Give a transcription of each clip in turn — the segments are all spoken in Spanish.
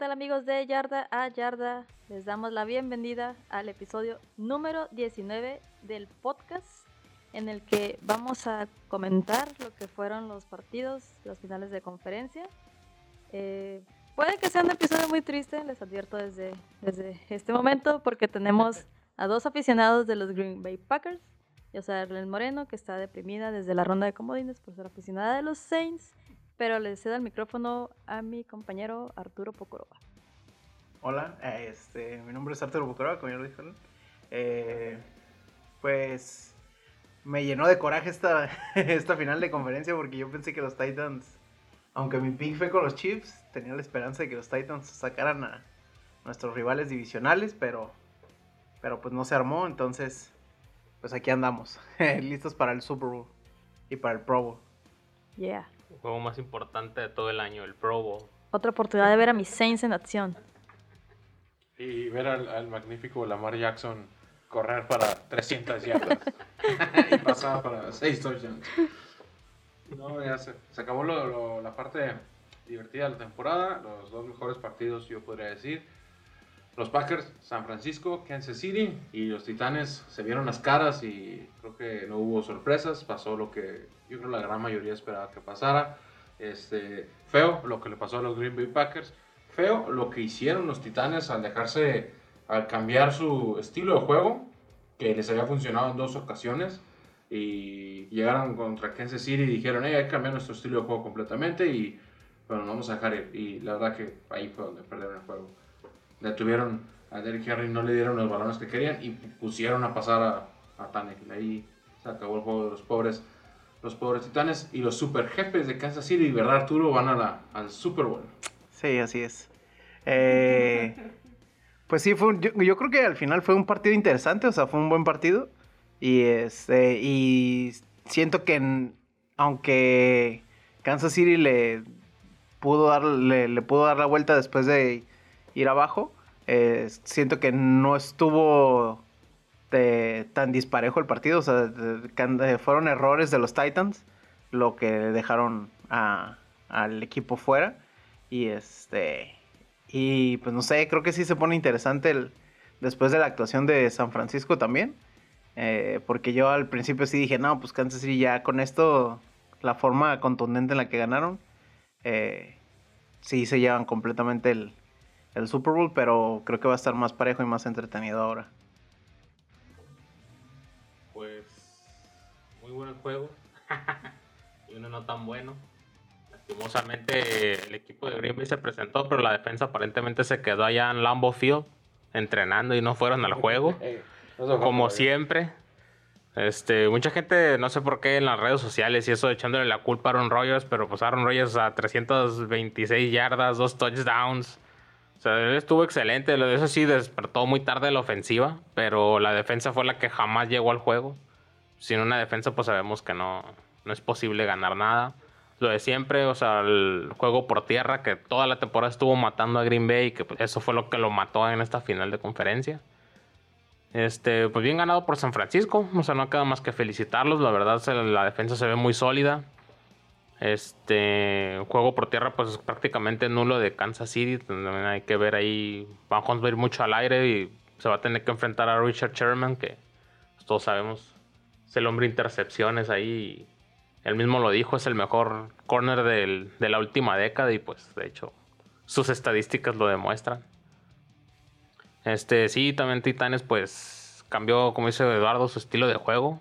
Tal amigos de Yarda a Yarda? Les damos la bienvenida al episodio número 19 del podcast en el que vamos a comentar lo que fueron los partidos, las finales de conferencia. Eh, puede que sea un episodio muy triste, les advierto desde, desde este momento, porque tenemos a dos aficionados de los Green Bay Packers. Yo soy Arlen Moreno, que está deprimida desde la ronda de comodines por ser aficionada de los Saints pero le cedo el micrófono a mi compañero Arturo Pocoroba. Hola, este, mi nombre es Arturo Pocoroba, como ya lo dijeron. Eh, pues me llenó de coraje esta, esta final de conferencia porque yo pensé que los Titans, aunque mi pick fue con los Chiefs, tenía la esperanza de que los Titans sacaran a nuestros rivales divisionales, pero, pero pues no se armó, entonces pues aquí andamos, listos para el Super Bowl y para el Pro Bowl. Yeah. El juego más importante de todo el año, el Pro Bowl. Otra oportunidad de ver a mis Saints en acción. Y ver al, al magnífico Lamar Jackson correr para 300 yardas. y pasar para 6 touchdowns. No, ya se, se acabó lo- lo- la parte divertida de la temporada. Los dos mejores partidos, yo podría decir. Los Packers, San Francisco, Kansas City y los Titanes se vieron las caras y creo que no hubo sorpresas. Pasó lo que yo creo la gran mayoría esperaba que pasara. Este, feo lo que le pasó a los Green Bay Packers. Feo lo que hicieron los Titanes al dejarse, al cambiar su estilo de juego, que les había funcionado en dos ocasiones. Y llegaron contra Kansas City y dijeron, hey, hay que cambiar nuestro estilo de juego completamente y bueno, vamos a dejar ir. Y la verdad que ahí fue donde perdieron el juego. Detuvieron a Derrick Henry, no le dieron los balones que querían y pusieron a pasar a, a Tannehill. Ahí se acabó el juego de los pobres, los pobres titanes y los super jefes de Kansas City, ¿verdad Arturo? Van a la, al Super Bowl. Sí, así es. Eh, pues sí, fue un- yo, creo que al final fue un partido interesante, o sea, fue un buen partido. Y, este, y siento que en- aunque Kansas City le pudo, dar, le pudo dar la vuelta después de ir abajo, eh, siento que no estuvo de- tan disparejo el partido. O sea, de- fueron errores de los Titans lo que dejaron al equipo fuera. Y este. Y pues no sé, creo que sí se pone interesante el, después de la actuación de San Francisco también. Eh, porque yo al principio sí dije, no, pues Kansas City ya con esto, la forma contundente en la que ganaron, eh, sí se llevan completamente el, el Super Bowl, pero creo que va a estar más parejo y más entretenido ahora. Pues muy buen juego. y uno no tan bueno. Lastimosamente el equipo de Green Bay se presentó, pero la defensa aparentemente se quedó allá en Lambeau Field entrenando y no fueron al juego. No como siempre. Este, mucha gente, no sé por qué en las redes sociales y eso echándole la culpa a Aaron Rodgers, pero pues Aaron Rodgers a 326 yardas, dos touchdowns. O sea, él estuvo excelente, lo de eso sí despertó muy tarde la ofensiva, pero la defensa fue la que jamás llegó al juego. Sin una defensa pues sabemos que no, no es posible ganar nada. Lo de siempre, o sea, el juego por tierra que toda la temporada estuvo matando a Green Bay, que pues, eso fue lo que lo mató en esta final de conferencia. Este, pues bien ganado por San Francisco. O sea, no queda más que felicitarlos. La verdad, la defensa se ve muy sólida. Este, juego por tierra, pues es prácticamente nulo de Kansas City. También hay que ver ahí. Vamos a ir mucho al aire y se va a tener que enfrentar a Richard Sherman, que pues, todos sabemos es el hombre de intercepciones ahí. Él mismo lo dijo, es el mejor corner del- de la última década y pues de hecho sus estadísticas lo demuestran. Este, sí, también Titanes, pues cambió, como dice Eduardo, su estilo de juego.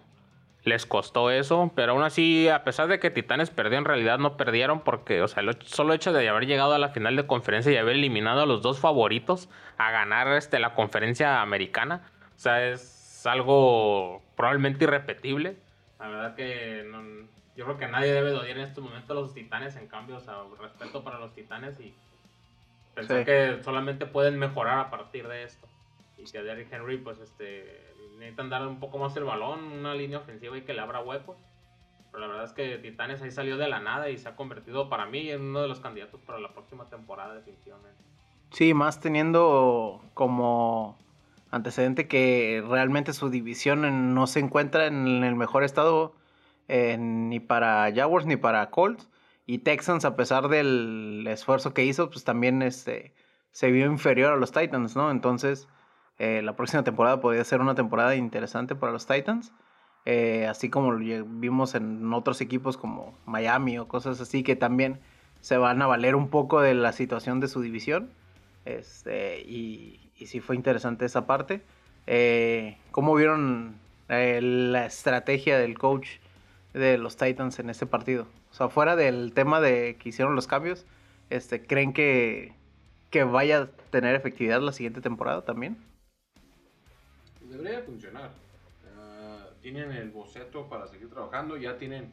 Les costó eso, pero aún así, a pesar de que Titanes perdió, en realidad no perdieron porque, o sea, el solo hecho de haber llegado a la final de conferencia y haber eliminado a los dos favoritos a ganar este, la conferencia americana, o sea, es algo probablemente irrepetible. La verdad que no- yo creo que nadie debe de odiar en este momento a los Titanes, en cambio, o sea, respeto para los Titanes y pensar Sí. que solamente pueden mejorar a partir de esto. Y que a Derrick Henry, pues, este, necesitan darle un poco más el balón, una línea ofensiva y que le abra huecos. Pero la verdad es que Titanes ahí salió de la nada y se ha convertido para mí en uno de los candidatos para la próxima temporada, definitivamente. Sí, más teniendo como antecedente que realmente su división no se encuentra en el mejor estado eh, ni para Jaguars ni para Colts. Y Texans, a pesar del esfuerzo que hizo, pues también este, se vio inferior a los Titans, ¿no? Entonces, eh, la próxima temporada podría ser una temporada interesante para los Titans. eh, así como lo vimos en otros equipos como Miami o cosas así que también se van a valer un poco de la situación de su división. Este, y, y sí fue interesante esa parte. Eh, ¿Cómo vieron la estrategia del coach de los Titans en este partido? O sea, fuera del tema de que hicieron los cambios, este, ¿creen que, que vaya a tener efectividad la siguiente temporada también? Debería funcionar. Ah, tienen el boceto para seguir trabajando, ya tienen,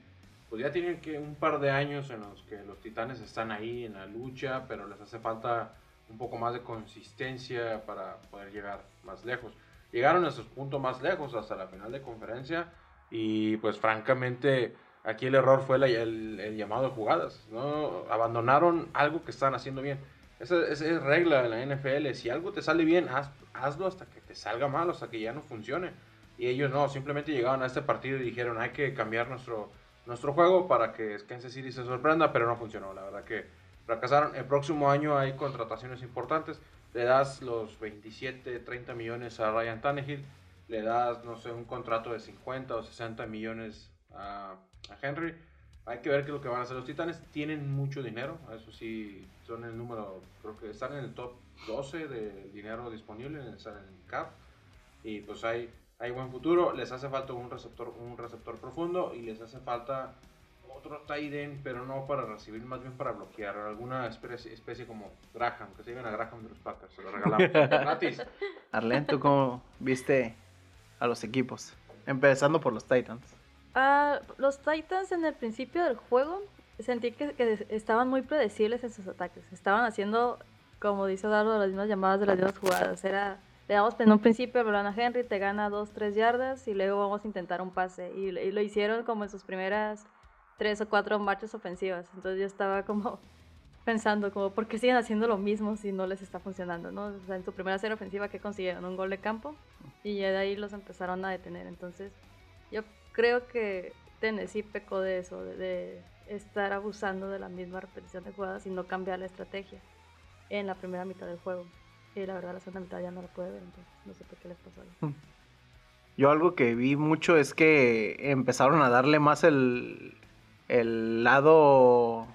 pues ya tienen que un par de años en los que los Titanes están ahí en la lucha, pero les hace falta un poco más de consistencia para poder llegar más lejos. Llegaron a sus puntos más lejos hasta la final de conferencia y pues francamente aquí el error fue la- el, el llamado de jugadas. ¿no? Abandonaron algo que están haciendo bien. Esa, esa es regla de la NFL. Si algo te sale bien, haz- hazlo hasta que salga mal, hasta que ya no funcione. Y ellos no, simplemente llegaron a este partido y dijeron hay que cambiar nuestro, nuestro juego para que Kansas City se sorprenda, pero no funcionó. La verdad que fracasaron. El próximo año hay contrataciones importantes. Le das los 27, 30 millones a Ryan Tannehill. Le das, no sé, un contrato de 50 o 60 millones a, a Henry. Hay que ver qué es lo que van a hacer los Titanes. Tienen mucho dinero. Eso sí, son el número, creo que están en el top 12 de dinero disponible, están en el cap. Y pues hay, hay buen futuro. Les hace falta un receptor, un receptor profundo y les hace falta otro tight end, pero no para recibir, más bien para bloquear. Alguna especie, especie como Graham, que se lleven a Graham de los Packers. Se lo regalamos gratis. Arlen, ¿tú cómo viste a los equipos? Empezando por los Titans. Ah, los Titans en el principio del juego sentí que, estaban muy predecibles en sus ataques. Estaban haciendo, como dice Dardo, las mismas llamadas de las mismas jugadas. Era, le damos en un principio el Henry, te gana 2, 3 yardas y luego vamos a intentar un pase. Y, lo hicieron como en sus primeras 3 o 4 marchas ofensivas. Entonces yo estaba como pensando, como, ¿por qué siguen haciendo lo mismo si no les está funcionando? ¿no? En su primera serie ofensiva, ¿qué consiguieron? Un gol de campo y ya de ahí los empezaron a detener. Entonces yo creo que Tennessee pecó de eso, de, estar abusando de la misma repetición de jugadas y no cambiar la estrategia en la primera mitad del juego. Y la verdad la segunda mitad ya no la puede ver, entonces no sé por qué les pasó ahí. Yo algo que vi mucho es que empezaron a darle más el, el lado...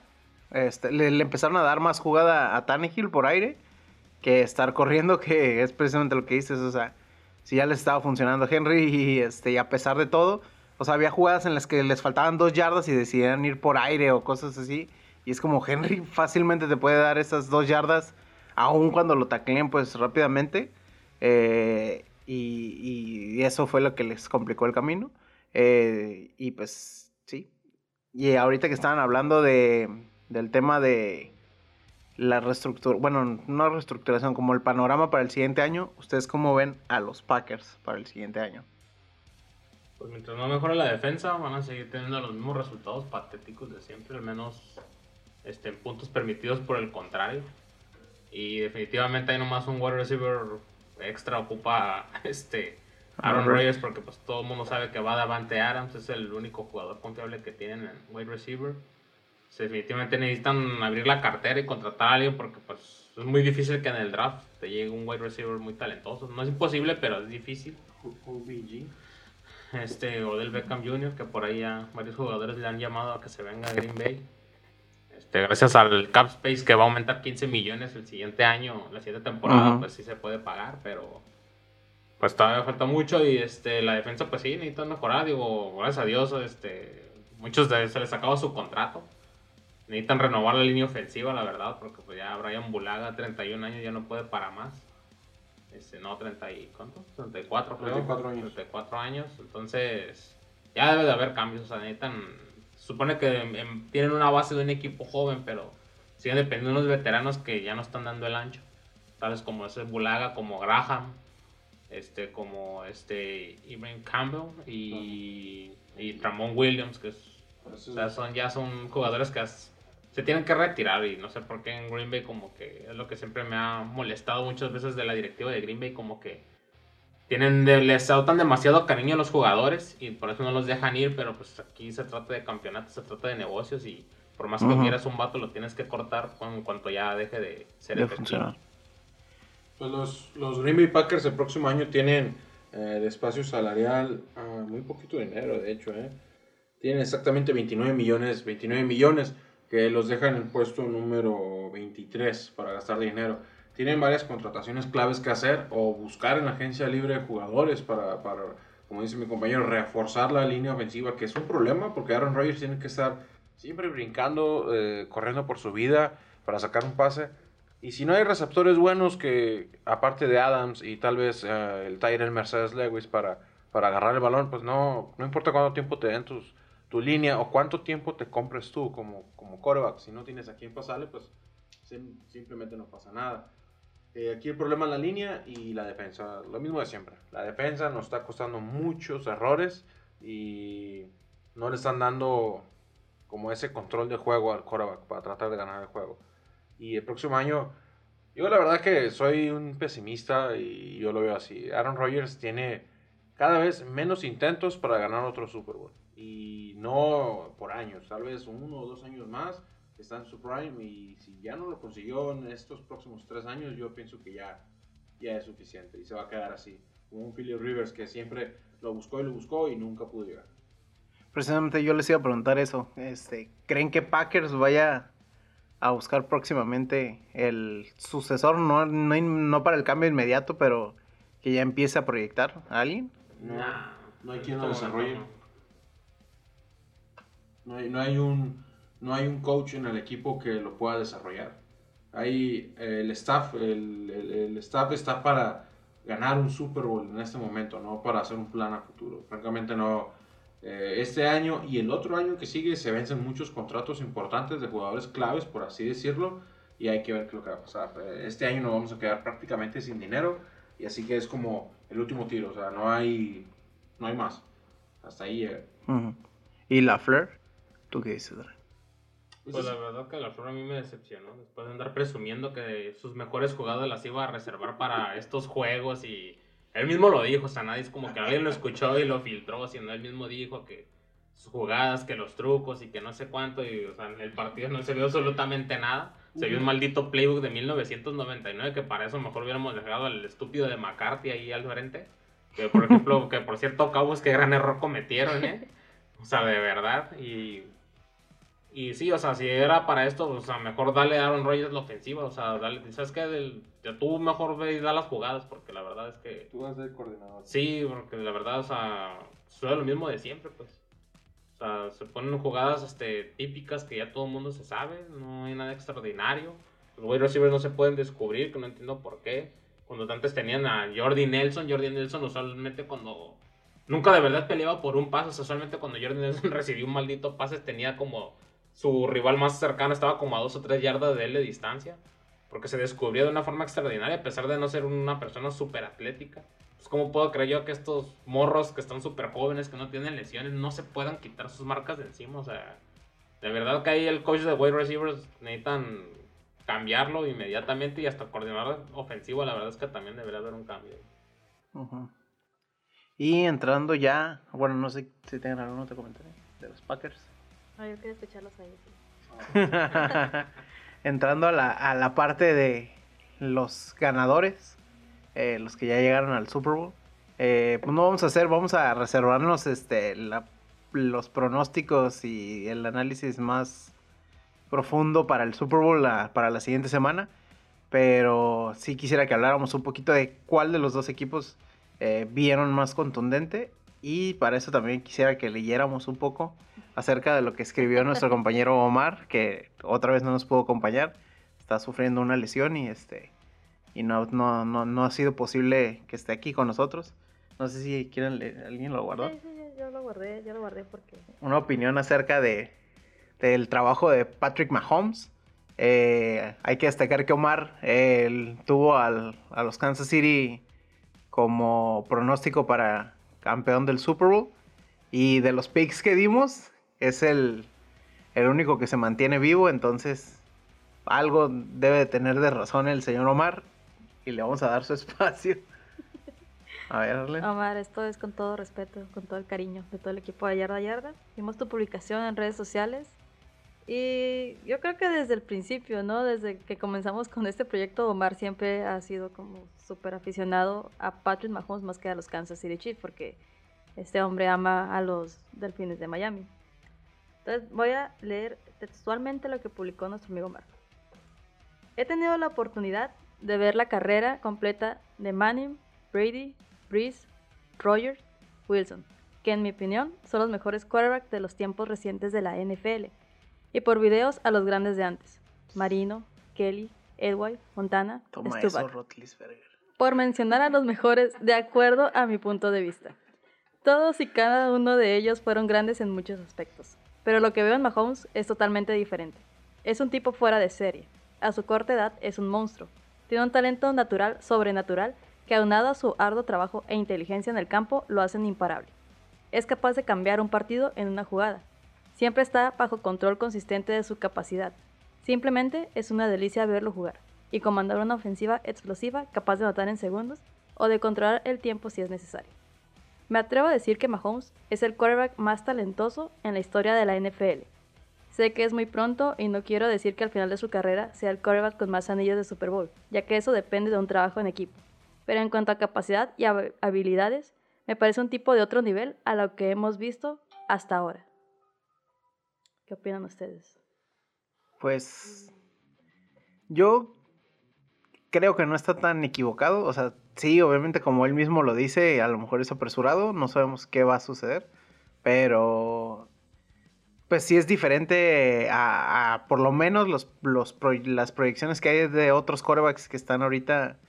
Este, le, le empezaron a dar más jugada a Tannehill por aire que estar corriendo, que es precisamente lo que dices. O sea, si ya les estaba funcionando Henry y, este, y a pesar de todo, o sea, había jugadas en las que les faltaban dos yardas y decidían ir por aire o cosas así. Y es como Henry fácilmente te puede dar esas dos yardas, aun cuando lo tacleen pues rápidamente. Eh, y, eso fue lo que les complicó el camino. Eh, y pues sí. Y ahorita que estaban hablando de, del tema de la reestructuración, bueno, no reestructuración, como el panorama para el siguiente año, ¿ustedes cómo ven a los Packers para el siguiente año? Pues mientras no mejore la defensa, van a seguir teniendo los mismos resultados patéticos de siempre, al menos este, en puntos permitidos por el contrario. Y definitivamente hay nomás un wide receiver extra ocupa este Aaron Rodgers porque pues todo el mundo sabe que va Davante Adams, es el único jugador confiable que tienen en wide receiver. Definitivamente necesitan abrir la cartera y contratar a alguien porque pues es muy difícil que en el draft te llegue un wide receiver muy talentoso. No es imposible, pero es difícil OBG. Este Odell Beckham Jr., que por ahí ya varios jugadores le han llamado a que se venga a Green Bay. Este, gracias al cap space que va a aumentar 15 millones el siguiente año, la siguiente temporada, pues sí se puede pagar, pero pues todavía falta mucho y este la defensa pues sí necesita mejorar, digo, gracias a Dios, este muchos de se les acabó su contrato. Necesitan renovar la línea ofensiva, la verdad, porque pues ya Brian Bulaga, 31 años, ya no puede para más. Este, no, 30 y, ¿cuánto? 34, creo. 34 años. 34 años. Entonces, ya debe de haber cambios. O sea, necesitan. Supone que em, tienen una base de un equipo joven, pero siguen dependiendo de unos veteranos que ya no están dando el ancho. Tales como ese Bulaga, como Graham. este, como este Ibrahim Campbell y, y Ramon Williams, que es- o sea, son, ya son jugadores que as- se tienen que retirar y no sé por qué en Green Bay como que es lo que siempre me ha molestado muchas veces de la directiva de Green Bay, como que tienen de- les sautan demasiado cariño a los jugadores y por eso no los dejan ir, pero pues aquí se trata de campeonatos, se trata de negocios y por más que Ujú. quieras un vato lo tienes que cortar en cuanto ya deje de ser De efectivo. funcionar. Pues los, los Green Bay Packers el próximo año tienen eh, de espacio salarial ah, muy poquito dinero, de hecho. Eh. Tienen exactamente 29 millones, 29 millones que los dejan en el puesto número 23 para gastar dinero. Tienen varias contrataciones claves que hacer o buscar en la agencia libre de jugadores para, para, como dice mi compañero, reforzar la línea ofensiva, que es un problema porque Aaron Rodgers tiene que estar siempre brincando, eh, corriendo por su vida para sacar un pase. Y si no hay receptores buenos que, aparte de Adams y tal vez eh, el Tyrell Mercedes Lewis para, para agarrar el balón, pues no, no importa cuánto tiempo te den tus, tu línea o cuánto tiempo te compres tú como, como quarterback. Si no tienes a quién pasarle, pues sim- simplemente no pasa nada. Eh, aquí el problema es la línea y la defensa. Lo mismo de siempre. La defensa nos está costando muchos errores y no le están dando como ese control de juego al quarterback para tratar de ganar el juego. Y el próximo año, yo la verdad que soy un pesimista y yo lo veo así. Aaron Rodgers tiene cada vez menos intentos para ganar otro Super Bowl. Y no por años, tal vez uno o dos años más está en su prime. Y si ya no lo consiguió en estos próximos tres años, yo pienso que ya, ya es suficiente y se va a quedar así. Como un Philip Rivers que siempre lo buscó y lo buscó y nunca pudo llegar. Precisamente yo les iba a preguntar eso. Este, ¿Creen que Packers vaya a buscar próximamente el sucesor? No, no, no para el cambio inmediato, pero que ya empiece a proyectar a alguien. No, no hay quien en lo desarrolle. No hay, no hay un no hay un coach en el equipo que lo pueda desarrollar. Hay eh, el staff, el, el- staff está para ganar un Super Bowl en este momento, no para hacer un plan a futuro. Francamente no. Eh, este año y el otro año que sigue se vencen muchos contratos importantes de jugadores claves, por así decirlo, y hay que ver qué lo que va a pasar. Eh, Este año nos vamos a quedar prácticamente sin dinero y así que es como el último tiro, o sea, no hay, no hay más. Hasta ahí llega. Ujú. ¿Y la Fleur? ¿Tú qué dices? Dre? Pues la verdad que la flor a mí me decepcionó. Después de andar presumiendo que sus mejores jugadas las iba a reservar para estos juegos y él mismo lo dijo. O sea, nadie es como que alguien lo escuchó y lo filtró, sino él mismo dijo que sus jugadas, que los trucos y que no sé cuánto. Y o sea, en el partido no se vio absolutamente nada. Se vio un maldito playbook de 1999 que para eso mejor hubiéramos dejado al estúpido de McCarthy ahí al frente. Que por ejemplo, que por cierto, Cabos, qué gran error cometieron, ¿eh? O sea, de verdad. Y y sí, o sea, si era para esto, o sea, mejor dale a Aaron Rodgers la ofensiva, o sea, dale, ¿sabes qué? Del, ya tú mejor ve y da las jugadas, porque la verdad es que, Tú vas a ser coordinador. sí, porque la verdad, o sea, suena lo mismo de siempre, pues. O sea, se ponen jugadas este, típicas que ya todo el mundo se sabe, no hay nada extraordinario. Los wide receivers no se pueden descubrir, que no entiendo por qué. Cuando antes tenían a Jordi Nelson, Jordi Nelson usualmente cuando... Nunca de verdad peleaba por un pase, o sea, usualmente cuando Jordi Nelson recibió un maldito pase tenía como... Su rival más cercano estaba como a dos o tres yardas de él de distancia. Porque se descubrió de una forma extraordinaria, a pesar de no ser una persona súper atlética. Pues, ¿cómo puedo creer yo que estos morros que están súper jóvenes, que no tienen lesiones, no se puedan quitar sus marcas de encima? O sea, de verdad que ahí el coach de wide receivers necesitan cambiarlo inmediatamente y hasta coordinador ofensivo, la verdad es que también debería haber un cambio. Y entrando ya, bueno, no sé si tengan algún otro comentario de los Packers. Yo quería escucharlos a ellos. sí. entrando a la, a la parte de los ganadores, eh, los que ya llegaron al Super Bowl. Eh, pues no vamos a hacer, vamos a reservarnos este, los pronósticos y el análisis más profundo para el Super Bowl para la siguiente semana. Pero sí quisiera que habláramos un poquito de cuál de los dos equipos eh, vieron más contundente. Y para eso también quisiera que leyéramos un poco acerca de lo que escribió nuestro compañero Omar, que otra vez no nos pudo acompañar. Está sufriendo una lesión y este y no, no, no, no ha sido posible que esté aquí con nosotros. No sé si quieren leer- alguien lo guardó. Sí, sí, yo, lo guardé, yo lo guardé porque... Una opinión acerca de del trabajo de Patrick Mahomes. Eh, hay que destacar que Omar eh, tuvo al- a los Kansas City como pronóstico para campeón del Super Bowl. Y de los picks que dimos, es el, el único que se mantiene vivo. Entonces, algo debe de tener de razón el señor Omar. Y le vamos a dar su espacio. A ver. Omar, esto es con todo respeto, con todo el cariño de todo el equipo de Yarda Yarda. Vimos tu publicación en redes sociales y yo creo que desde el principio, ¿no? Desde que comenzamos con este proyecto, Omar siempre ha sido como súper aficionado a Patrick Mahomes más que a los Kansas City Chiefs, porque este hombre ama a los Delfines de Miami. Entonces voy a leer textualmente lo que publicó nuestro amigo Omar. He tenido la oportunidad de ver la carrera completa de Manning, Brady, Breeze, Rogers, Wilson, que en mi opinión son los mejores quarterbacks de los tiempos recientes de la NFL y por videos a los grandes de antes. Marino, Kelly, Edway, Montana, Toma Stuback. eso, Rotlisberger. Por mencionar a los mejores de acuerdo a mi punto de vista. Todos y cada uno de ellos fueron grandes en muchos aspectos. Pero lo que veo en Mahomes es totalmente diferente. Es un tipo fuera de serie. A su corta edad es un monstruo. Tiene un talento natural, sobrenatural, que aunado a su arduo trabajo e inteligencia en el campo lo hacen imparable. Es capaz de cambiar un partido en una jugada. Siempre está bajo control consistente de su capacidad. Simplemente es una delicia verlo jugar y comandar una ofensiva explosiva capaz de anotar en segundos o de controlar el tiempo si es necesario. Me atrevo a decir que Mahomes es el quarterback más talentoso en la historia de la NFL. Sé que es muy pronto y no quiero decir que al final de su carrera sea el quarterback con más anillos de Super Bowl, ya que eso depende de un trabajo en equipo. Pero en cuanto a capacidad y hab- habilidades, me parece un tipo de otro nivel a lo que hemos visto hasta ahora. ¿Qué opinan ustedes? Pues yo creo que no está tan equivocado. O sea, sí, obviamente como él mismo lo dice, a lo mejor es apresurado, no sabemos qué va a suceder, pero pues sí es diferente a, a por lo menos los, los las proyecciones que hay de otros quarterbacks que están ahorita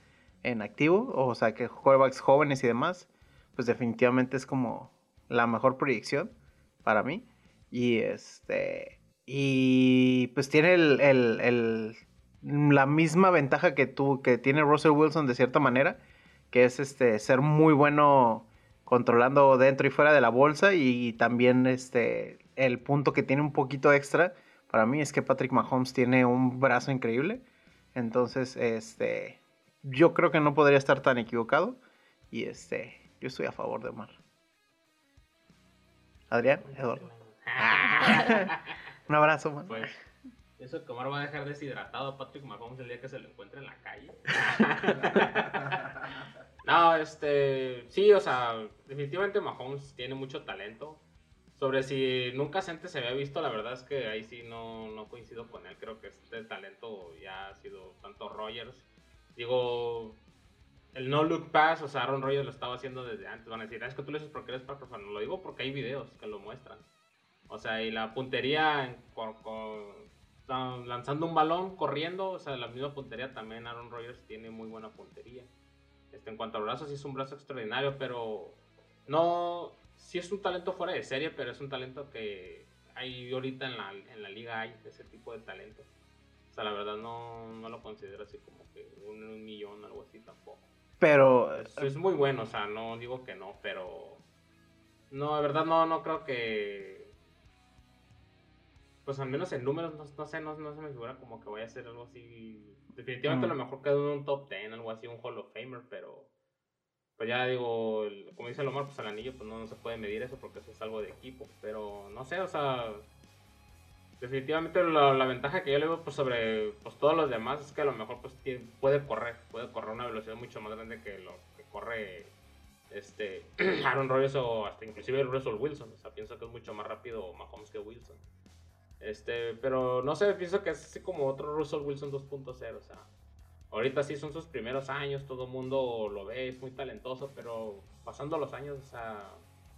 en activo, o sea, que quarterbacks jóvenes y demás, pues definitivamente es como la mejor proyección para mí. Y este. Y pues tiene el- el- la misma ventaja que tú, que tiene Russell Wilson de cierta manera, que es este ser muy bueno controlando dentro y fuera de la bolsa. Y también este. El punto que tiene un poquito extra para mí es que Patrick Mahomes tiene un brazo increíble. Entonces, este. Yo creo que no podría estar tan equivocado. Y este. Yo estoy a favor de Omar. Adrián, Eduardo. Un abrazo, man. Pues, eso que Omar va a dejar deshidratado a Patrick Mahomes el día que se lo encuentre en la calle. no, este, sí, o sea, definitivamente Mahomes tiene mucho talento. Sobre si nunca antes se había visto, la verdad es que ahí sí no, no coincido con él. Creo que este talento ya ha sido tanto Rogers. Digo, el no look pass, o sea, Aaron Rodgers lo estaba haciendo desde antes. Van a decir, "Ah, es que tú lo dices porque eres fan". No lo digo porque hay videos que lo muestran. O sea, y la puntería con- lanzando un balón, corriendo, o sea, la misma puntería también Aaron Rodgers tiene muy buena puntería. Este, en cuanto a brazos, sí es un brazo extraordinario, pero no, sí es un talento fuera de serie, pero es un talento que hay ahorita en la, en la liga hay ese tipo de talento. O sea, la verdad no, no lo considero así como que un, un millón o algo así tampoco. Pero Es, es muy bueno, o sea, no digo que no, pero. No, de verdad no, no creo que. Pues al menos en números, no, no sé, no, no se me figura como que vaya a ser algo así. Definitivamente Mm. a lo mejor quedó en un top 10, algo así, un Hall of Famer, pero. Pues ya digo, el- como dice Lomar, pues el anillo, pues no, no se puede medir eso porque eso es algo de equipo. Pero no sé, o sea. Definitivamente la, la ventaja que yo le veo pues, sobre pues, todos los demás es que a lo mejor pues, tiene- puede correr, puede correr una velocidad mucho más grande que lo que corre este Aaron Rodgers o hasta inclusive Russell Wilson. O sea, pienso que es mucho más rápido Mahomes que Wilson. Este, pero no sé, pienso que es así como otro Russell Wilson 2.0. O sea, ahorita sí son sus primeros años, todo el mundo lo ve, es muy talentoso, pero pasando los años, o sea,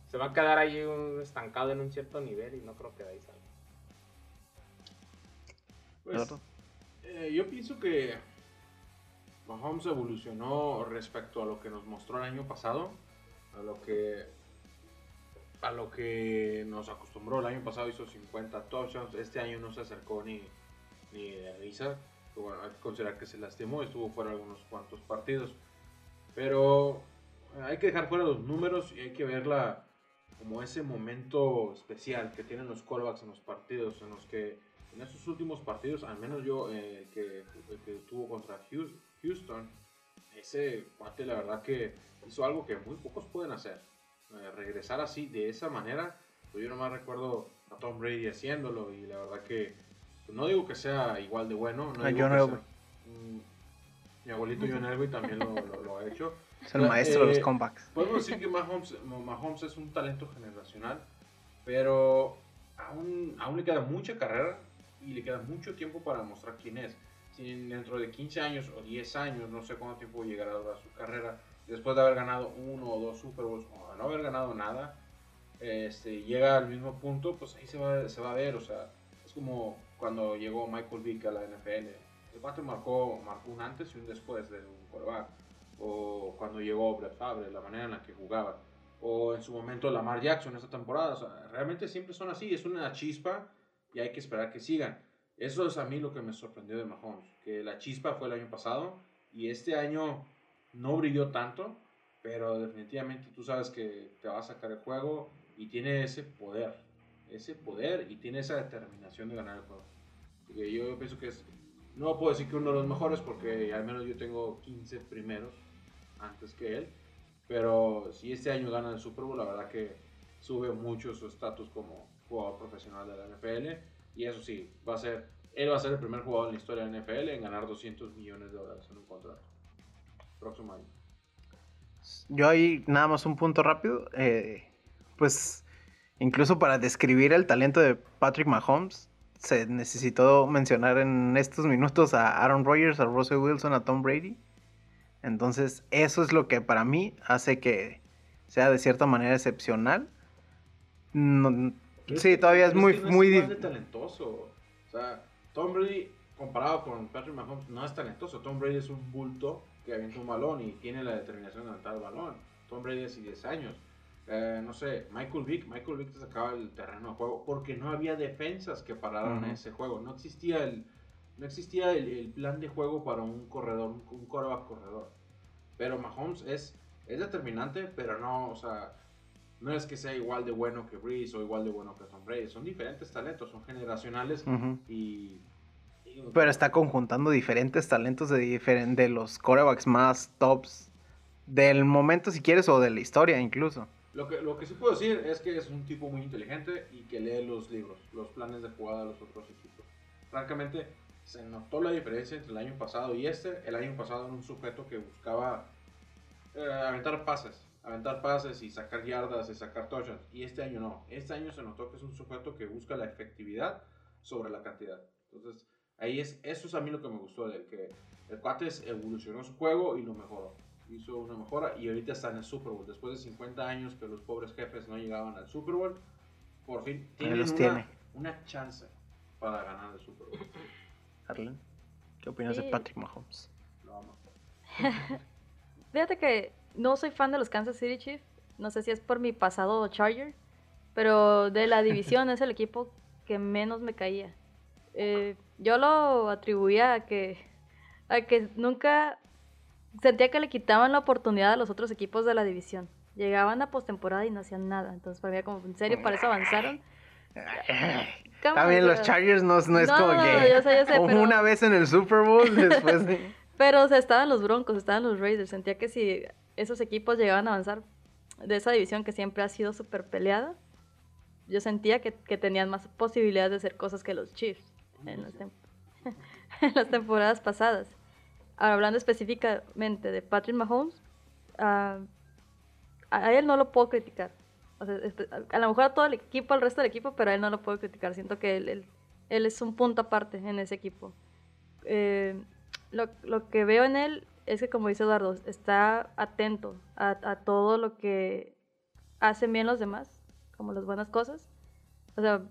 se va a quedar ahí un- estancado en un cierto nivel y no creo que de ahí salga. Pues, eh, yo pienso que Mahomes evolucionó respecto a lo que nos mostró el año pasado, a lo que a lo que nos acostumbró el año pasado hizo 50 touchdowns, este año no se acercó ni ni de risa, bueno, hay que considerar que se lastimó, estuvo fuera algunos cuantos partidos, pero hay que dejar fuera los números y hay que verla como ese momento especial que tienen los callbacks en los partidos, en los que en esos últimos partidos, al menos yo, eh, que, que tuvo contra Hous- Houston, ese cuate la verdad que hizo algo que muy pocos pueden hacer. Eh, regresar así, de esa manera, pues yo nomás recuerdo a Tom Brady haciéndolo y la verdad que pues no digo que sea igual de bueno. No digo John que sea-. Mm, mi abuelito John Elway también lo, lo- lo ha hecho. Es el maestro de los Eh, comebacks. Podemos decir que Mahomes, Mahomes es un talento generacional, pero aún, aún le queda mucha carrera y le queda mucho tiempo para mostrar quién es. Si dentro de 15 años o 10 años, no sé cuánto tiempo llegará a su carrera, después de haber ganado uno o dos Super Bowls o no haber ganado nada, este, llega al mismo punto, pues ahí se va, se va a ver. O sea, es como cuando llegó Michael Vick a la NFL. El cuate marcó, marcó un antes y un después de un quarterback o cuando llegó Brett Favre, la manera en la que jugaba, o en su momento Lamar Jackson esta temporada. O sea, realmente siempre son así, es una chispa y hay que esperar que sigan. Eso es a mí lo que me sorprendió de Mahomes, que la chispa fue el año pasado y este año no brilló tanto, pero definitivamente tú sabes que te va a sacar el juego y tiene ese poder, ese poder y tiene esa determinación de ganar el juego. Porque yo pienso que es, no puedo decir que uno de los mejores porque al menos yo tengo 15 primeros antes que él, pero si este año gana el Super Bowl, la verdad que sube mucho su estatus como jugador profesional de la NFL y eso sí, va a ser, él va a ser el primer jugador en la historia de la NFL en ganar 200 millones de dólares en un contrato. Próximo año. Yo ahí nada más un punto rápido. eh, pues incluso para describir el talento de Patrick Mahomes, se necesitó mencionar en estos minutos a Aaron Rodgers, a Russell Wilson, a Tom Brady. Entonces, eso es lo que para mí hace que sea de cierta manera excepcional. No- sí, todavía es muy, que no muy igual dif- de talentoso. O sea, Tom Brady comparado con Patrick Mahomes no es talentoso. Tom Brady es un bulto que avienta un balón y tiene la determinación de aventar el balón. Tom Brady hace 10 años. Eh, no sé, Michael Vick, Michael Vick te sacaba el terreno de juego porque no había defensas que pararan Ujú. ese juego. No existía el, no existía el, el plan de juego para un corredor, un, un quarterback corredor. Pero Mahomes es, es determinante, pero no, o sea, no es que sea igual de bueno que Breeze o igual de bueno que Tom Brady. Son diferentes talentos, son generacionales Ujú. y, y- Pero está conjuntando diferentes talentos de, de los corebacks más tops del momento, si quieres, o de la historia incluso. Lo que, lo que sí puedo decir es que es un tipo muy inteligente y que lee los libros, los planes de jugada de los otros equipos. Francamente, se notó la diferencia entre el año pasado y este. El año pasado era un sujeto que buscaba eh, aventar pases, aventar pases y sacar yardas y sacar touchdowns. Y este año no. Este año se notó que es un sujeto que busca la efectividad sobre la cantidad. Entonces, ahí es, eso es a mí lo que me gustó de él, que el Cuates evolucionó su juego y lo mejoró. Hizo una mejora y ahorita está en el Super Bowl. Después de 50 años que los pobres jefes no llegaban al Super Bowl, por fin tienen una, tiene. una chance para ganar el Super Bowl. Arlen, ¿qué opinas Sí. de Patrick Mahomes? Lo amo. Fíjate que no soy fan de los Kansas City Chiefs. No sé si es por mi pasado Charger. Pero de la división es el equipo que menos me caía. Eh, yo lo atribuía a que, a que nunca sentía que le quitaban la oportunidad a los otros equipos de la división. Llegaban a postemporada y no hacían nada. Entonces, para mí, como, ¿en serio? ¿Para eso avanzaron? También los Chargers no, no es No, como no, que yo sé, yo sé, pero- una vez en el Super Bowl después de... Pero, o sea, estaban los Broncos, estaban los Raiders. Sentía que si esos equipos llegaban a avanzar de esa división que siempre ha sido súper peleada, yo sentía que, que tenían más posibilidades de hacer cosas que los Chiefs en las, tem- en las temporadas pasadas. Ahora, hablando específicamente de Patrick Mahomes, ah, a él no lo puedo criticar. O sea, a lo mejor a todo el equipo, al resto del equipo, pero a él no lo puedo criticar. Siento que él, él- él es un punto aparte en ese equipo. Eh, lo, lo que veo en él es que, como dice Eduardo, está atento a, a todo lo que hacen bien los demás, como las buenas cosas. O sea,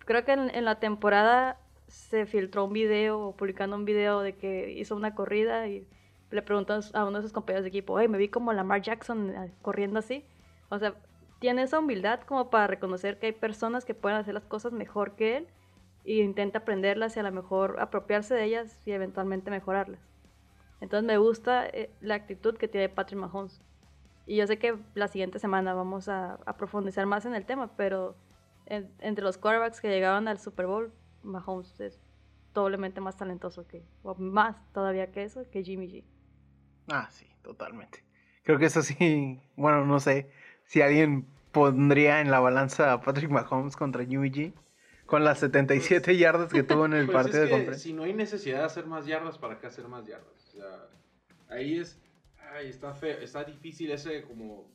creo que en, en la temporada se filtró un video, publicando un video de que hizo una corrida y le preguntó a uno de sus compañeros de equipo, hey, me vi como Lamar Jackson eh, corriendo así. O sea, tiene esa humildad como para reconocer que hay personas que pueden hacer las cosas mejor que él y intenta aprenderlas y a lo mejor apropiarse de ellas y eventualmente mejorarlas. Entonces me gusta eh, la actitud que tiene Patrick Mahomes. Y yo sé que la siguiente semana vamos a, profundizar más en el tema, pero en- entre los quarterbacks que llegaron al Super Bowl, Mahomes es doblemente más talentoso que, o más todavía que eso, que Jimmy G. Ah, sí, totalmente. Creo que eso sí, bueno, no sé si alguien pondría en la balanza a Patrick Mahomes contra Jimmy G con las 77 yardas que tuvo en el Pues partido es de conferencia. si no hay necesidad de hacer más yardas, ¿para qué hacer más yardas? O sea, ahí es. Ay, está feo, está difícil ese como.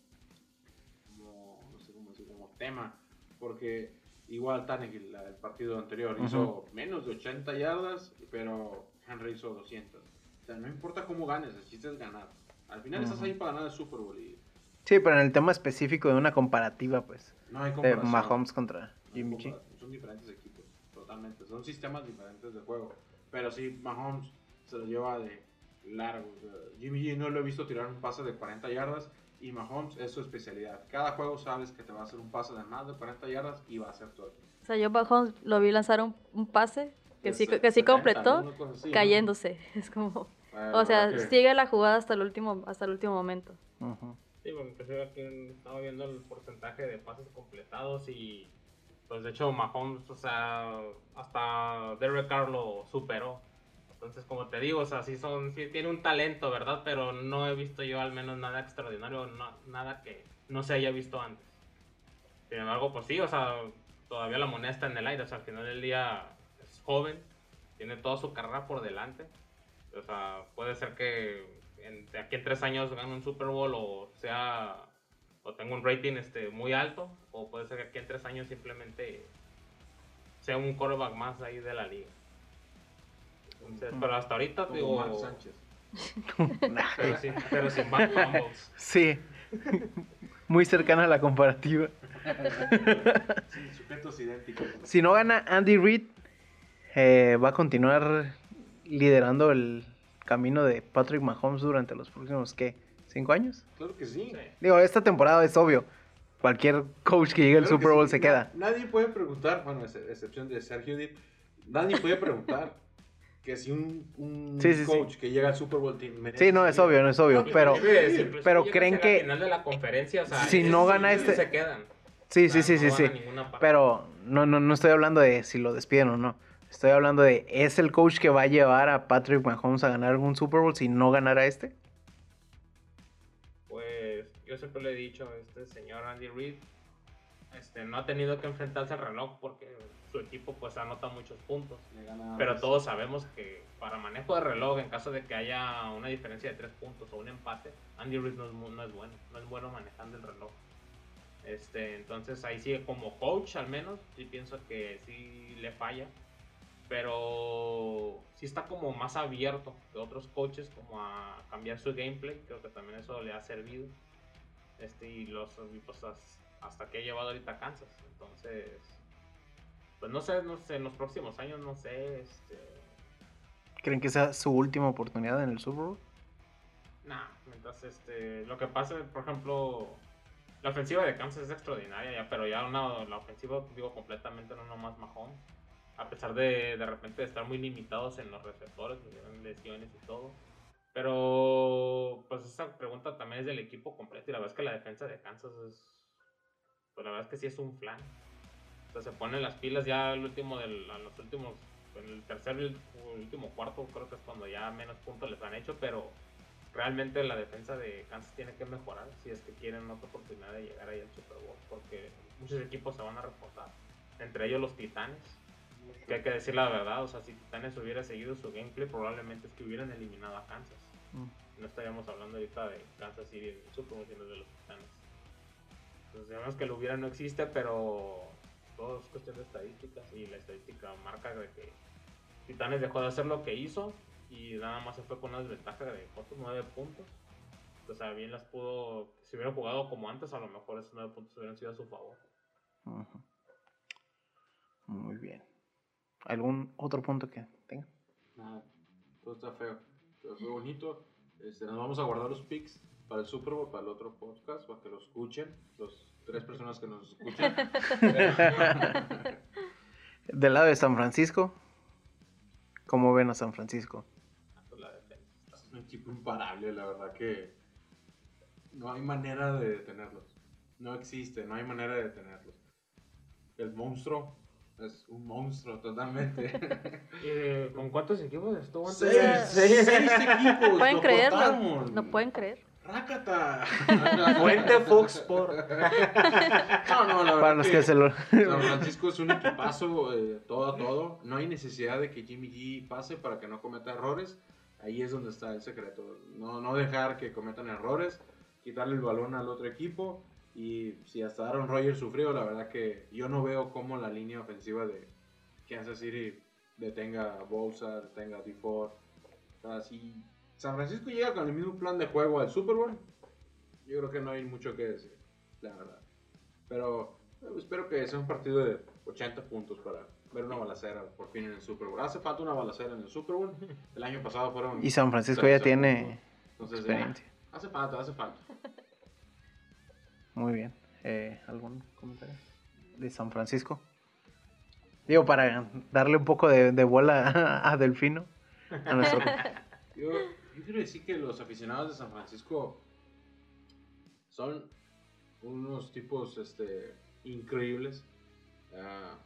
como no sé cómo decir, como tema. Porque igual Tannehill, el partido anterior, hizo menos de 80 yardas, pero Henry hizo 200. O sea, no importa cómo ganes, el chiste es ganar. Al final estás ahí para ganar el Super Bowl y Sí, pero en el tema específico de una comparativa, pues, no hay de comparación. Mahomes contra Jimmy G. Son diferentes equipos, totalmente. Son sistemas diferentes de juego. Pero sí, Mahomes se lo lleva de largo. Jimmy G no lo he visto tirar un pase de 40 yardas y Mahomes es su especialidad. Cada juego sabes que te va a hacer un pase de más de 40 yardas y va a hacer todo. O sea, yo Mahomes lo vi lanzar un, un pase que sí, que sí 70, completó, así, ¿no? cayéndose. Es como... Bueno, O sea, que- sigue la jugada hasta el último, hasta el último momento. Ujú. Sí, porque inclusive aquí estaba viendo el porcentaje de pases completados y pues de hecho Mahomes, o sea, hasta Derek Carr lo superó. Entonces, como te digo, o sea, sí son, sí tiene un talento, ¿verdad? Pero no he visto yo al menos nada extraordinario, no- nada que no se haya visto antes. Sin embargo, pues sí, o sea, todavía la moneda está en el aire, o sea, al final del día es joven, tiene toda su carrera por delante. O sea, puede ser que en- de aquí en tres años gane un Super Bowl o sea, o tenga un rating este, muy alto, o puede ser que aquí en tres años simplemente sea un quarterback más ahí de la liga. Entonces, pero hasta ahorita, como digo, Mark Sánchez. Pero, sin, pero sin fumbles. Sí, muy cercana a la comparativa. Sí, sujetos idénticos. Si no gana Andy Reid, eh, va a continuar liderando el camino de Patrick Mahomes durante los próximos, ¿qué? ¿Cinco años? Claro que sí. Sí. Digo, esta temporada es obvio. Cualquier coach que llegue al Claro Super Bowl sí. se Na- queda. Nadie puede preguntar, bueno, ex- excepción de Sergio Dip, nadie puede preguntar que si un, un Sí, sí, sí. coach que llega al Super Bowl merece Sí, no, es obvio, no es obvio, No, pero... pero creen que- final de la conferencia, o sea, si es- no gana este- se quedan. Sí, O sea, sí, sí, no sí, sí. ninguna parte. Pero no, no, no estoy hablando de si lo despiden o no. Estoy hablando de, ¿es el coach que va a llevar a Patrick Mahomes a ganar algún Super Bowl si no ganara este? Pues yo siempre le he dicho, este señor Andy Reid este, no ha tenido que enfrentarse al reloj porque su equipo pues anota muchos puntos. Pero todos sabemos que para manejo de reloj, en caso de que haya una diferencia de tres puntos o un empate, Andy Reid no es, no es bueno, no es bueno manejando el reloj. Este, entonces ahí sí como coach al menos, sí pienso que sí le falla. Pero sí está como más abierto que otros coaches como a cambiar su gameplay. Creo que también eso le ha servido. Este, y los y pues, as- hasta que ha llevado ahorita Kansas. Entonces, pues no sé, no sé, en los próximos años, no sé, este, ¿Creen que sea su última oportunidad en el Super Bowl? Nah, mientras este, lo que pasa, por ejemplo, la ofensiva de Kansas es extraordinaria, ya, pero ya una, la ofensiva, digo, completamente no nomás Mahomes. A pesar de de repente estar muy limitados en los receptores, tienen lesiones y todo. Pero, pues esa pregunta también es del equipo completo y la verdad es que la defensa de Kansas es, pues la verdad es que sí es un flan. Se ponen las pilas ya al último del, a los últimos, en el tercer y el último cuarto creo que es cuando ya menos puntos les han hecho, pero realmente la defensa de Kansas tiene que mejorar si es que quieren otra oportunidad de llegar ahí al Super Bowl, porque muchos equipos se van a reportar, entre ellos los Titanes, que hay que decir la verdad, o sea, si Titanes hubiera seguido su gameplay, probablemente es que hubieran eliminado a Kansas. Mm. No estaríamos hablando ahorita de Kansas City en el Super Bowl, sino de los Titanes. Entonces, sabemos que lo hubiera no existe, pero todo es cuestión de estadísticas y la estadística marca de que Titanes dejó de hacer lo que hizo y nada más se fue con una desventaja de ¿cuántos? 9 puntos. O sea, bien las pudo, si hubiera jugado como antes, a lo mejor esos 9 puntos hubieran sido a su favor. Muy bien. ¿Algún otro punto que tenga? Nada, todo está feo. Todo fue bonito. Este, nos vamos a guardar los pics para el Super Bowl, para el otro podcast, para que lo escuchen. Los tres personas que nos escuchan. Del lado de San Francisco, ¿cómo ven a San Francisco? Es un equipo imparable, la verdad que No hay manera de detenerlos. No existe, no hay manera de detenerlos. El monstruo es un monstruo totalmente. ¿Con cuántos equipos estuvo antes? seis, seis, seis equipos. ¿Pueden lo creerlo? cortaron. ¿No pueden creer? ¡Rácata! Fuente Fox Sport. No, no, la verdad Para los que se lo... San Francisco es un equipazo eh, todo a todo. No hay necesidad de que Jimmy G pase para que no cometa errores. Ahí es donde está el secreto. No, no dejar que cometan errores, quitarle el balón al otro equipo. Y si hasta Aaron Rodgers sufrió, la verdad que yo no veo cómo la línea ofensiva de Kansas City detenga a Bosa, detenga a D4. O sea, si San Francisco llega con el mismo plan de juego al Super Bowl, yo creo que no hay mucho que decir, la verdad. Pero eh, espero que sea un partido de 80 puntos para ver una balacera por fin en el Super Bowl. Hace falta una balacera en el Super Bowl. El año pasado fueron. Y San Francisco ya tiene Entonces, experiencia. hace falta, hace falta. Muy bien. Eh, ¿Algún comentario de San Francisco? Digo, para darle un poco de, de bola a, Delfino. A nuestro... Yo, yo quiero decir que los aficionados de San Francisco son unos tipos este, increíbles. Ah,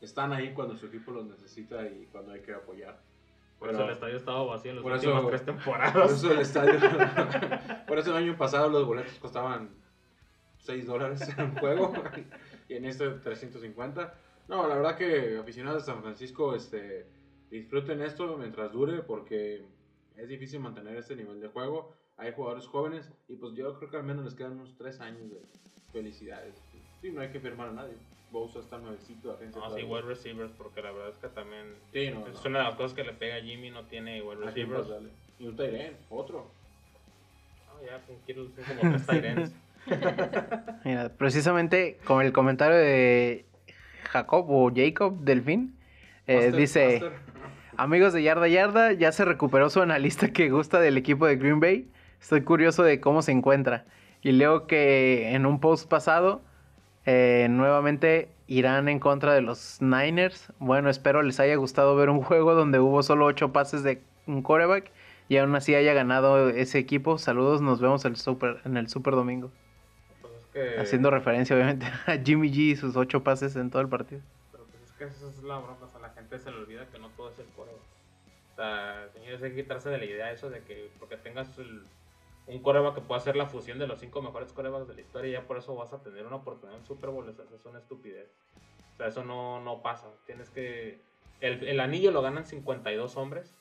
están ahí cuando su equipo los necesita y cuando hay que apoyar. Por Pero- eso el estadio estaba vacío en las por últimas eso- tres Por temporadas. eso el estadio. por eso el año pasado los boletos costaban 6 dólares en juego y en este 350. No, la verdad que aficionados de San Francisco este, disfruten esto mientras dure porque es difícil mantener este nivel de juego. Hay jugadores jóvenes y pues yo creo que al menos les quedan unos 3 años de felicidades. Sí, no hay que firmar a nadie. Bosa está nuevecito, agencia No, sí, wide receivers, porque la verdad es que también Sí, no, es no. una de las cosas que le pega a Jimmy, no tiene wide ¿A quién receivers. pasarle? Y un Tyren, otro. No, ya, con Kittle son como tres. Mira, precisamente con el comentario de Jacob o Jacob Delfín, eh, Master, dice... Master. Amigos de Yarda Yarda, ya se recuperó su analista que gusta del equipo de Green Bay. Estoy curioso de cómo se encuentra. Y leo que en un post pasado, eh, nuevamente irán en contra de los Niners. Bueno, espero les haya gustado ver un juego donde hubo solo 8 pases de un quarterback y aún así haya ganado ese equipo. Saludos, nos vemos el super, en el Super Domingo. Pues es que, Haciendo referencia, obviamente, a Jimmy G y sus 8 pases en todo el partido. Que esa es la bronca, o sea, la gente se le olvida que no todo es el coreback. O sea, tienes que quitarse de la idea eso de que porque tengas el- un coreback que pueda hacer la fusión de los cinco mejores corebacks de la historia, ya por eso vas a tener una oportunidad en Super Bowl, o sea, eso es una estupidez. O sea, eso no, no pasa. Tienes que... El, el anillo lo ganan 52 hombres.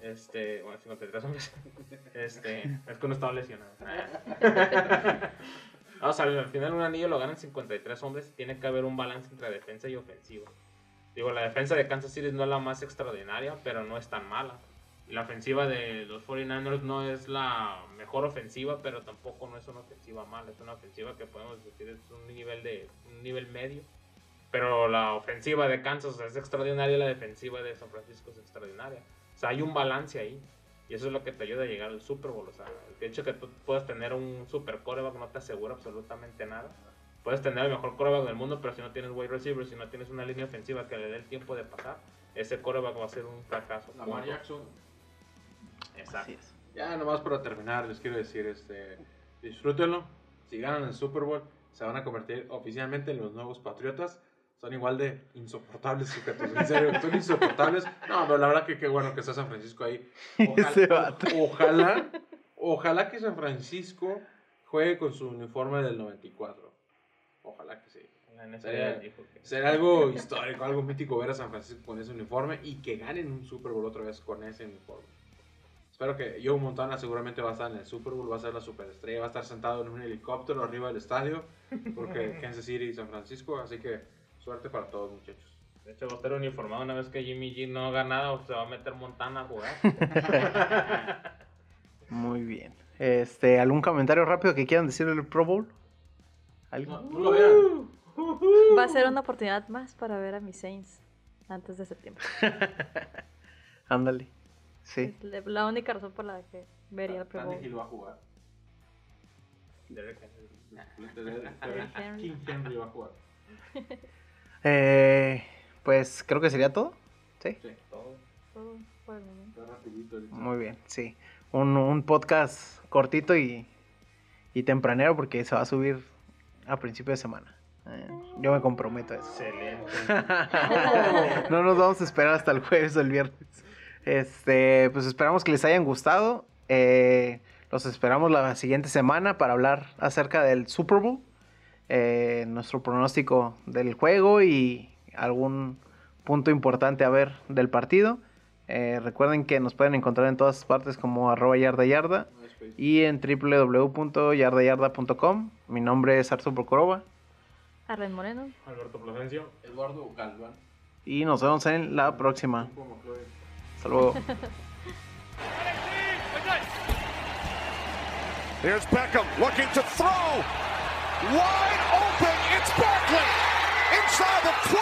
Este, bueno, 53 hombres. Este, es que uno estaba lesionado. No, o sea, al final un anillo lo ganan 53 hombres y tiene que haber un balance entre defensa y ofensiva. Digo, la defensa de Kansas City no es la más extraordinaria, pero no es tan mala. Y la ofensiva de los 49ers no es la mejor ofensiva, pero tampoco no es una ofensiva mala. Es una ofensiva que podemos decir es un nivel, de, un nivel medio. Pero la ofensiva de Kansas es extraordinaria, la defensiva de San Francisco es extraordinaria. O sea, hay un balance ahí. Y eso es lo que te ayuda a llegar al Super Bowl. O sea, el hecho que tú puedas tener un super coreback no te asegura absolutamente nada. Puedes tener el mejor coreback del mundo, pero si no tienes wide receiver, si no tienes una línea ofensiva que le dé el tiempo de pasar, ese coreback va a ser un fracaso. Lamar. Jackson. Exacto. Ya nomás para terminar, les quiero decir, este, disfrútenlo. Si ganan el Super Bowl, se van a convertir oficialmente en los nuevos Patriotas. Son igual de insoportables, sujetos. En serio, son insoportables. No, pero la verdad que qué bueno que está San Francisco ahí. Ese Ojalá, ojalá, ojalá que San Francisco juegue con su uniforme del 94. Ojalá que sí. Sería- Será algo histórico, algo mítico ver a San Francisco con ese uniforme y que ganen un Super Bowl otra vez con ese uniforme. Espero que Joe Montana seguramente va a estar en el Super Bowl, va a ser la superestrella, va a estar sentado en un helicóptero arriba del estadio, porque Kansas City y San Francisco, así que suerte para todos muchachos. De hecho, va a estar uniformado una vez que Jimmy G no haga nada o se va a meter Montana a jugar. Muy bien. Este, ¿algún comentario rápido que quieran decir del Pro Bowl? ¿Algo? No, no lo vean. Va a ser una oportunidad más para ver a mis Saints antes de septiembre. Ándale. Sí. Es la- única razón por la que vería el Pro Bowl. Tannehill va a jugar. Derek Henry. Derrick Henry. King Henry va a jugar. Eh, pues creo que sería todo. Sí. Sí, Todo. Todo por el momento. Muy bien, sí. Un, un podcast cortito y y tempranero porque se va a subir a principio de semana. Eh, yo me comprometo a eso. Excelente. no nos vamos a esperar hasta el jueves o el viernes. Este, pues esperamos que les hayan gustado. Eh, los esperamos la siguiente semana para hablar acerca del Super Bowl. Eh, nuestro pronóstico del juego y algún punto importante a ver del partido. Eh, recuerden que nos pueden encontrar en todas partes como arroba yarda yarda y en www.yardayarda.com. Mi nombre es Arthur Procorova Arlen Moreno. Alberto Plasencia. Eduardo Galván. y nos vemos en la próxima. Hasta luego. Here's Beckham looking to throw. Wide open. It's Barkley. Inside the 20. Still